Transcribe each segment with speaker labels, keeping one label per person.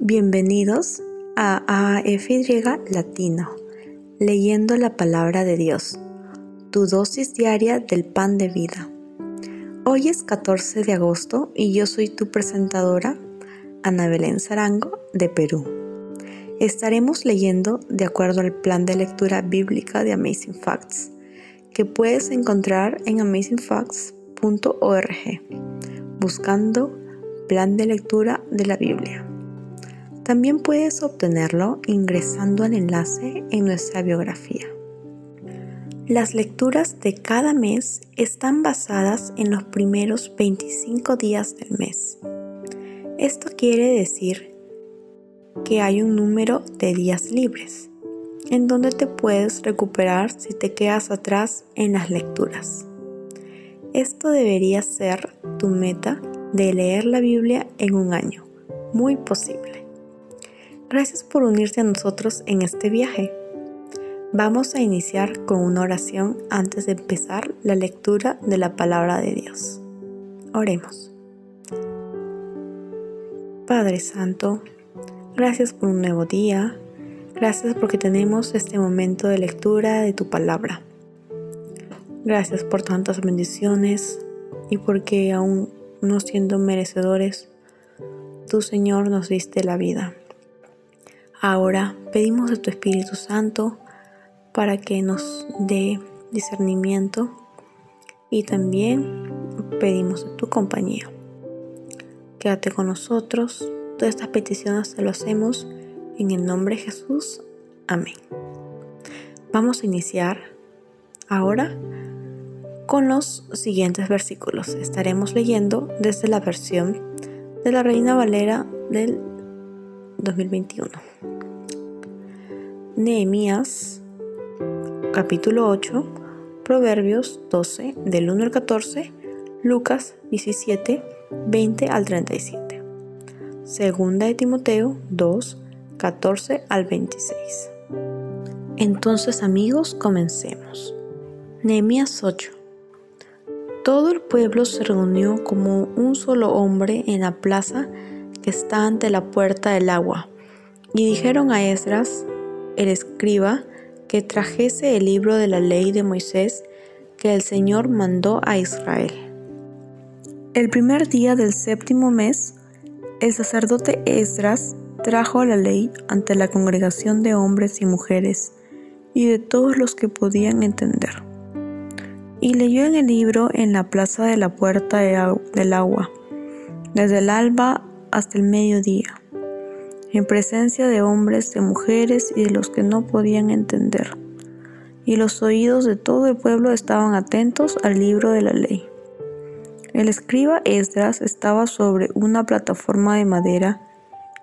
Speaker 1: Bienvenidos a AFY Latino, leyendo la palabra de Dios, tu dosis diaria del pan de vida. Hoy es 14 de agosto y yo soy tu presentadora, Ana Belén Zarango, de Perú. Estaremos leyendo de acuerdo al plan de lectura bíblica de Amazing Facts, que puedes encontrar en amazingfacts.org, buscando plan de lectura de la Biblia. También puedes obtenerlo ingresando al enlace en nuestra biografía. Las lecturas de cada mes están basadas en los primeros 25 días del mes. Esto quiere decir que hay un número de días libres, en donde te puedes recuperar si te quedas atrás en las lecturas. Esto debería ser tu meta de leer la Biblia en un año. Muy posible. Gracias por unirse a nosotros en este viaje. Vamos a iniciar con una oración antes de empezar la lectura de la palabra de Dios. Oremos. Padre Santo, gracias por un nuevo día. Gracias porque tenemos este momento de lectura de tu palabra. Gracias por tantas bendiciones y porque aún no siendo merecedores, tu Señor nos diste la vida. Ahora pedimos de tu Espíritu Santo para que nos dé discernimiento y también pedimos de tu compañía. Quédate con nosotros. Todas estas peticiones te lo hacemos en el nombre de Jesús. Amén. Vamos a iniciar ahora con los siguientes versículos. Estaremos leyendo desde la versión de la Reina Valera del 2021. Nehemías capítulo 8, Proverbios 12 del 1 al 14, Lucas 17, 20 al 37. Segunda de Timoteo 2, 14 al 26. Entonces amigos, comencemos. Nehemías 8. Todo el pueblo se reunió como un solo hombre en la plaza que está ante la puerta del agua, y dijeron a Esdras, el escriba, que trajese el libro de la ley de Moisés que el Señor mandó a Israel. El primer día del séptimo mes, el sacerdote Esdras trajo la ley ante la congregación de hombres y mujeres y de todos los que podían entender y leyó en el libro en la plaza de la puerta del agua, desde el alba hasta el mediodía, en presencia de hombres, de mujeres y de los que no podían entender. Y los oídos de todo el pueblo estaban atentos al libro de la ley. El escriba Esdras estaba sobre una plataforma de madera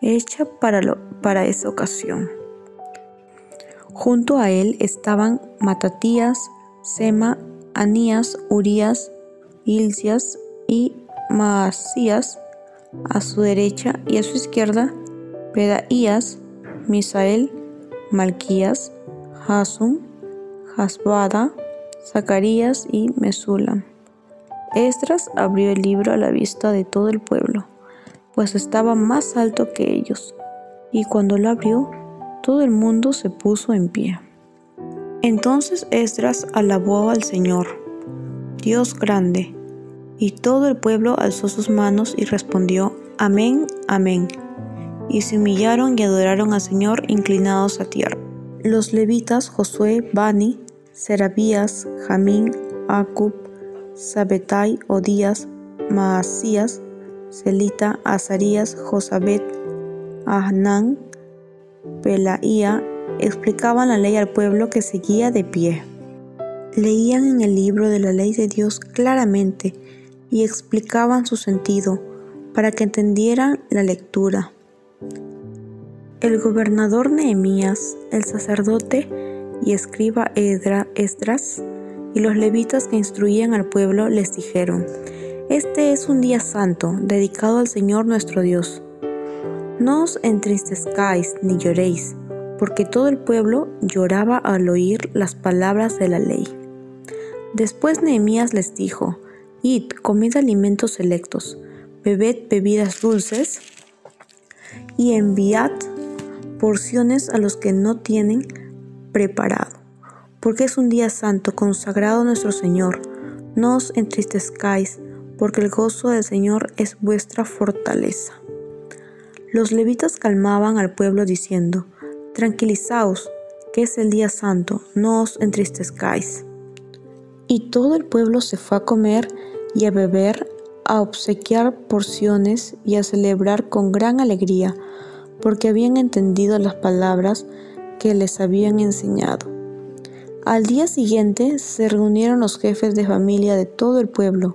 Speaker 1: hecha para, para esa ocasión. Junto a él estaban Matatías, Sema Anías, Urías, Ilcias y Maasías a su derecha y a su izquierda, Pedaías, Misael, Malquías, Hasum, Hasbada, Zacarías y Mesulam. Esdras abrió el libro a la vista de todo el pueblo, pues estaba más alto que ellos, y cuando lo abrió, todo el mundo se puso en pie. Entonces Esdras alabó al Señor, Dios grande, y todo el pueblo alzó sus manos y respondió, Amén, Amén. Y se humillaron y adoraron al Señor inclinados a tierra. Los levitas Josué, Bani, Serabías, Jamín, Acub, Sabetai, Odías, Maasías, Celita, Azarías, Josabet, Ahnán, Pelaía explicaban la ley al pueblo que seguía de pie. Leían en el libro de la ley de Dios claramente y explicaban su sentido para que entendieran la lectura. El gobernador Nehemías, el sacerdote y escriba Esdras y los levitas que instruían al pueblo les dijeron, Este es un día santo, dedicado al Señor nuestro Dios. No os entristezcáis ni lloréis, porque todo el pueblo lloraba al oír las palabras de la ley. Después Nehemías les dijo, Id, comed alimentos selectos, bebed bebidas dulces, y enviad porciones a los que no tienen preparado, porque es un día santo consagrado a nuestro Señor. No os entristezcáis, porque el gozo del Señor es vuestra fortaleza. Los levitas calmaban al pueblo diciendo, Tranquilizaos, que es el día santo, no os entristezcáis. Y todo el pueblo se fue a comer y a beber, a obsequiar porciones y a celebrar con gran alegría, porque habían entendido las palabras que les habían enseñado. Al día siguiente se reunieron los jefes de familia de todo el pueblo,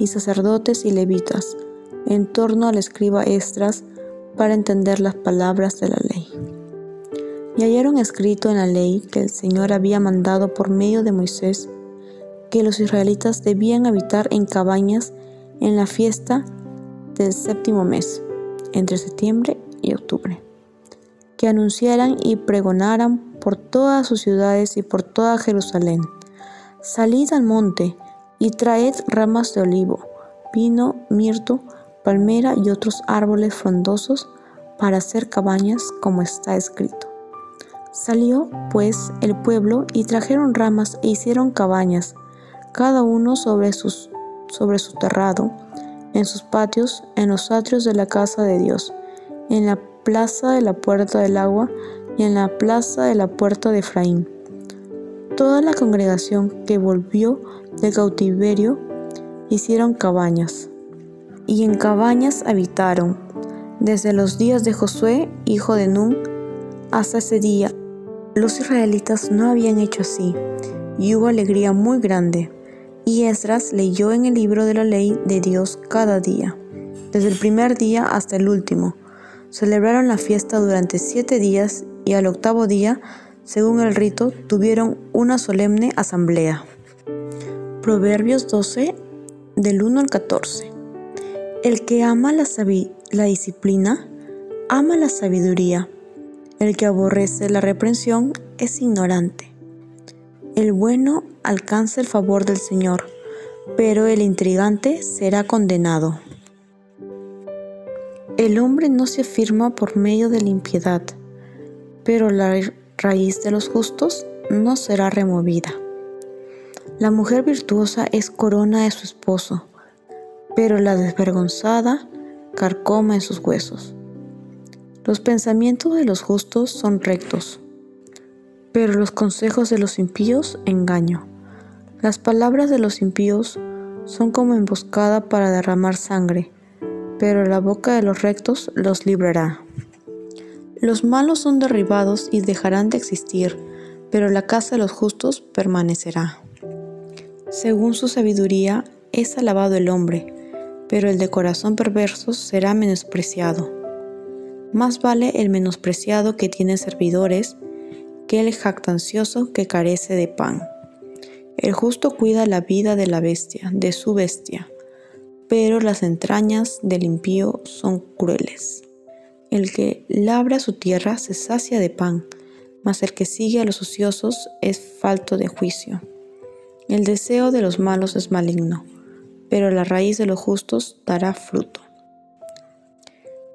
Speaker 1: y sacerdotes y levitas, en torno al escriba Estras, para entender las palabras de la ley. Y hallaron escrito en la ley que el Señor había mandado por medio de Moisés que los israelitas debían habitar en cabañas en la fiesta del séptimo mes, entre septiembre y octubre, que anunciaran y pregonaran por todas sus ciudades y por toda Jerusalén. Salid al monte y traed ramas de olivo, pino, mirto, palmera y otros árboles frondosos para hacer cabañas como está escrito. Salió, pues, el pueblo y trajeron ramas e hicieron cabañas, cada uno sobre, sus, sobre su terrado, en sus patios, en los atrios de la casa de Dios, en la plaza de la puerta del agua y en la plaza de la puerta de Efraín. Toda la congregación que volvió del cautiverio hicieron cabañas, y en cabañas habitaron, desde los días de Josué, hijo de Nun, hasta ese día, los israelitas no habían hecho así, y hubo alegría muy grande. Y Esdras leyó en el libro de la ley de Dios cada día, desde el primer día hasta el último. Celebraron la fiesta durante siete días y al octavo día, según el rito, tuvieron una solemne asamblea. Proverbios 12, del 1 al 14. El que ama la, la disciplina, ama la sabiduría el que aborrece la reprensión es ignorante. El bueno alcanza el favor del Señor, pero el intrigante será condenado. El hombre no se afirma por medio de la impiedad, pero la raíz de los justos no será removida. La mujer virtuosa es corona de su esposo, pero la desvergonzada carcoma en sus huesos. Los pensamientos de los justos son rectos, pero los consejos de los impíos engaño. Las palabras de los impíos son como emboscada para derramar sangre, pero la boca de los rectos los librará. Los malos son derribados y dejarán de existir, pero la casa de los justos permanecerá. Según su sabiduría es alabado el hombre, pero el de corazón perverso será menospreciado. Más vale el menospreciado que tiene servidores que el jactancioso que carece de pan. El justo cuida la vida de la bestia, de su bestia, pero las entrañas del impío son crueles. El que labra su tierra se sacia de pan, mas el que sigue a los ociosos es falto de juicio. El deseo de los malos es maligno, pero la raíz de los justos dará fruto.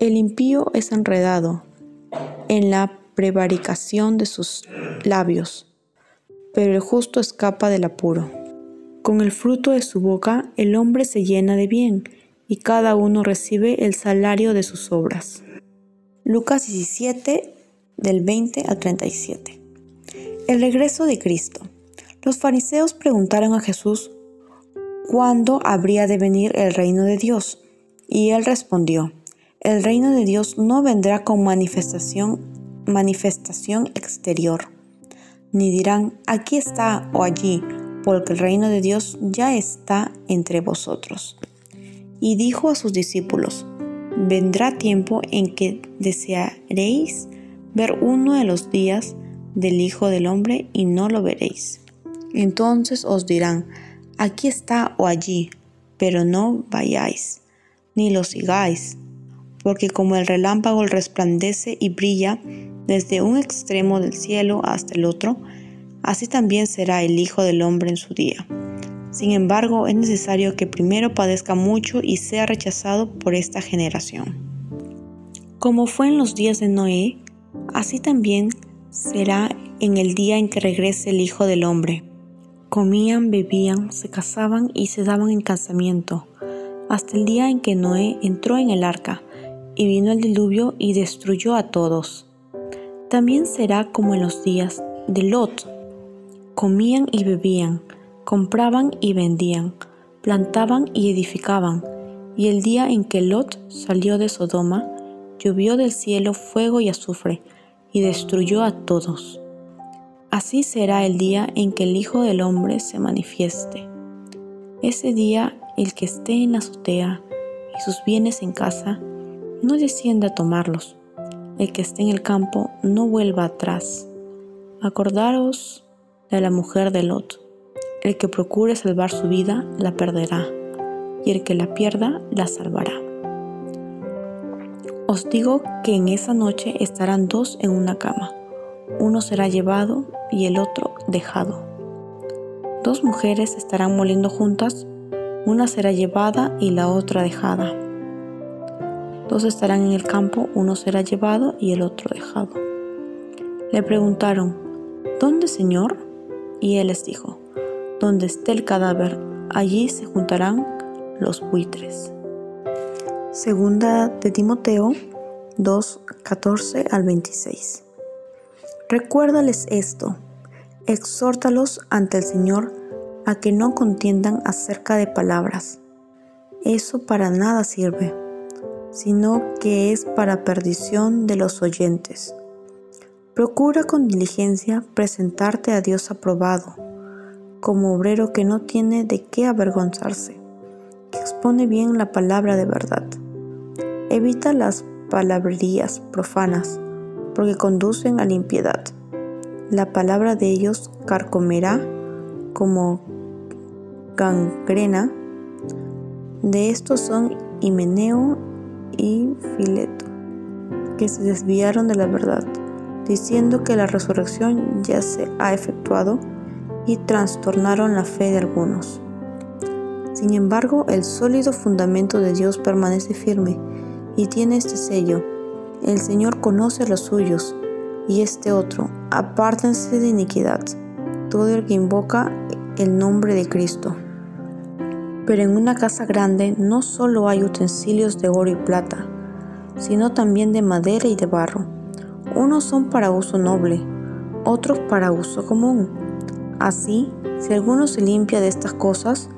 Speaker 1: El impío es enredado en la prevaricación de sus labios, pero el justo escapa del apuro. Con el fruto de su boca el hombre se llena de bien, y cada uno recibe el salario de sus obras. Lucas 17, del 20 al 37. El regreso de Cristo. Los fariseos preguntaron a Jesús cuándo habría de venir el reino de Dios, y él respondió, el reino de Dios no vendrá con manifestación, manifestación exterior, ni dirán aquí está o allí, porque el reino de Dios ya está entre vosotros. Y dijo a sus discípulos, vendrá tiempo en que desearéis ver uno de los días del Hijo del Hombre y no lo veréis. Entonces os dirán, aquí está o allí, pero no vayáis, ni lo sigáis porque como el relámpago resplandece y brilla desde un extremo del cielo hasta el otro, así también será el Hijo del Hombre en su día. Sin embargo, es necesario que primero padezca mucho y sea rechazado por esta generación. Como fue en los días de Noé, así también será en el día en que regrese el Hijo del Hombre. Comían, bebían, se casaban y se daban en casamiento, hasta el día en que Noé entró en el arca, y vino el diluvio y destruyó a todos. También será como en los días de Lot. Comían y bebían, compraban y vendían, plantaban y edificaban, y el día en que Lot salió de Sodoma, llovió del cielo fuego y azufre, y destruyó a todos. Así será el día en que el Hijo del Hombre se manifieste. Ese día el que esté en la azotea y sus bienes en casa, no descienda a tomarlos. El que esté en el campo, no vuelva atrás. Acordaros de la mujer de Lot. El que procure salvar su vida, la perderá, y el que la pierda, la salvará. Os digo que en esa noche estarán dos en una cama. Uno será llevado y el otro dejado. Dos mujeres estarán moliendo juntas, una será llevada y la otra dejada. Dos estarán en el campo, uno será llevado y el otro dejado. Le preguntaron, ¿Dónde, Señor? Y él les dijo, Donde esté el cadáver, allí se juntarán los buitres. Segunda de Timoteo 2, 14 al 26. Recuérdales esto, exhórtalos ante el Señor a que no contiendan acerca de palabras. Eso para nada sirve, sino que es para perdición de los oyentes. Procura con diligencia presentarte a Dios aprobado, como obrero que no tiene de qué avergonzarse, que expone bien la palabra de verdad. Evita las palabrerías profanas, porque conducen a la impiedad. La palabra de ellos carcomerá como gangrena. De estos son Himeneo y Fileto, que se desviaron de la verdad, diciendo que la resurrección ya se ha efectuado y trastornaron la fe de algunos. Sin embargo, el sólido fundamento de Dios permanece firme y tiene este sello. El Señor conoce a los suyos. Y este otro, apártense de iniquidad, todo el que invoca el nombre de Cristo. Pero en una casa grande no solo hay utensilios de oro y plata, sino también de madera y de barro. Unos son para uso noble, otros para uso común. Así, si alguno se limpia de estas cosas,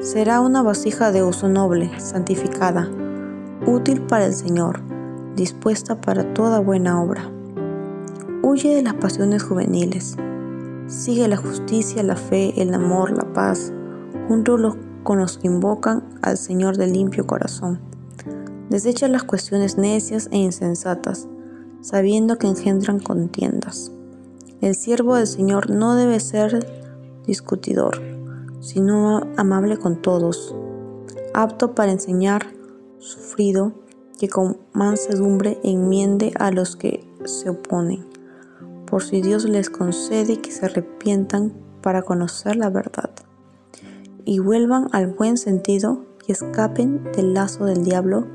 Speaker 1: será una vasija de uso noble, santificada, útil para el Señor, dispuesta para toda buena obra. Huye de las pasiones juveniles. Sigue la justicia, la fe, el amor, la paz, junto con los que invocan al Señor de limpio corazón. Desecha las cuestiones necias e insensatas, sabiendo que engendran contiendas. El siervo del Señor no debe ser discutidor, sino amable con todos, apto para enseñar, sufrido, que con mansedumbre enmiende a los que se oponen, por si Dios les concede que se arrepientan para conocer la verdad, y vuelvan al buen sentido y escapen del lazo del diablo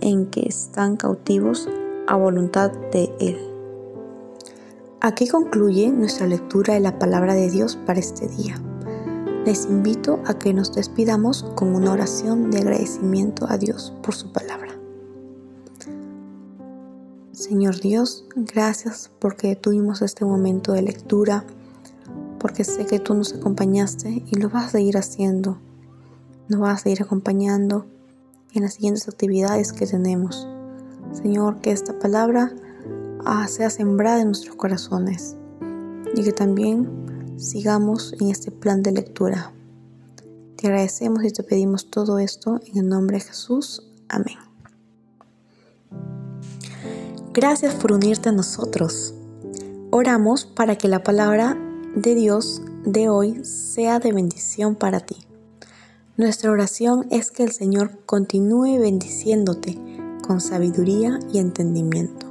Speaker 1: en que están cautivos a voluntad de Él. Aquí concluye nuestra lectura de la palabra de Dios para este día les invito a que nos despidamos con una oración de agradecimiento a Dios por su palabra. Señor Dios, gracias porque tuvimos este momento de lectura, porque sé que tú nos acompañaste y lo vas a seguir haciendo. Nos vas a seguir acompañando en las siguientes actividades que tenemos. Señor, que esta palabra ah, sea sembrada en nuestros corazones y que también sigamos en este plan de lectura. Te agradecemos y te pedimos todo esto en el nombre de Jesús. Amén. Gracias por unirte a nosotros. Oramos para que la palabra de Dios de hoy sea de bendición para ti. Nuestra oración es que el Señor continúe bendiciéndote con sabiduría y entendimiento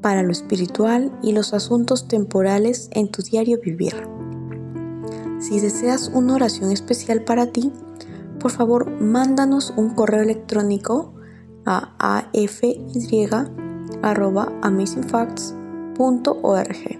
Speaker 1: para lo espiritual y los asuntos temporales en tu diario vivir. Si deseas una oración especial para ti, por favor mándanos un correo electrónico a afy.amazingfacts.org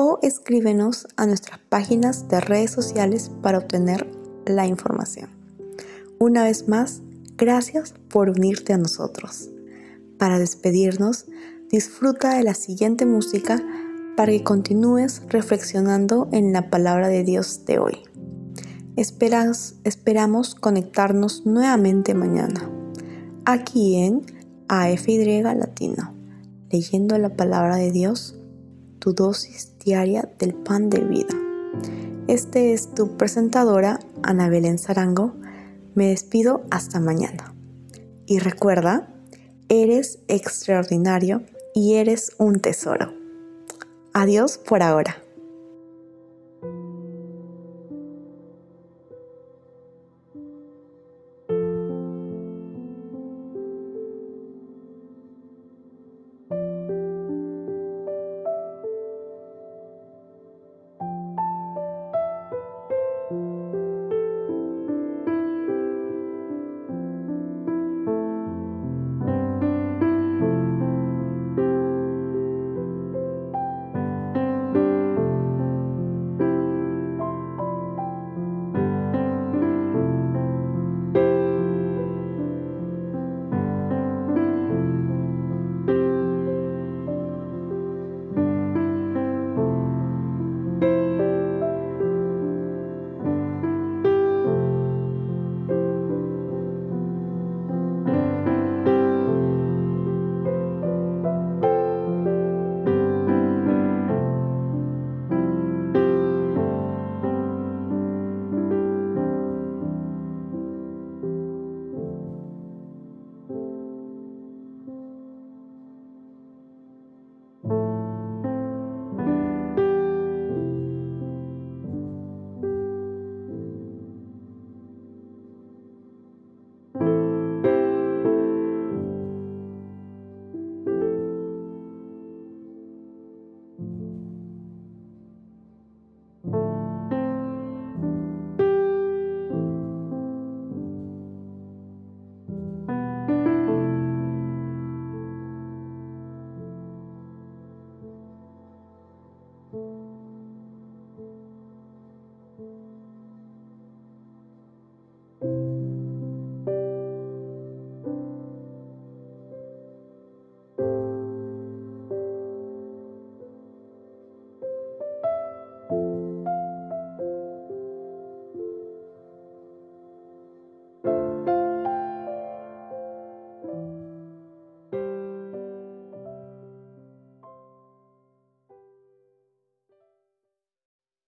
Speaker 1: o escríbenos a nuestras páginas de redes sociales para obtener la información. Una vez más, gracias por unirte a nosotros. Para despedirnos, disfruta de la siguiente música para que continúes reflexionando en la palabra de Dios de hoy. esperamos conectarnos nuevamente mañana, aquí en AFY Latino, leyendo la palabra de Dios, tu dosis diaria del pan de vida. Este es tu presentadora, Ana Belén Zarango. Me despido hasta mañana. Y recuerda, eres extraordinario y eres un tesoro. Adiós por ahora.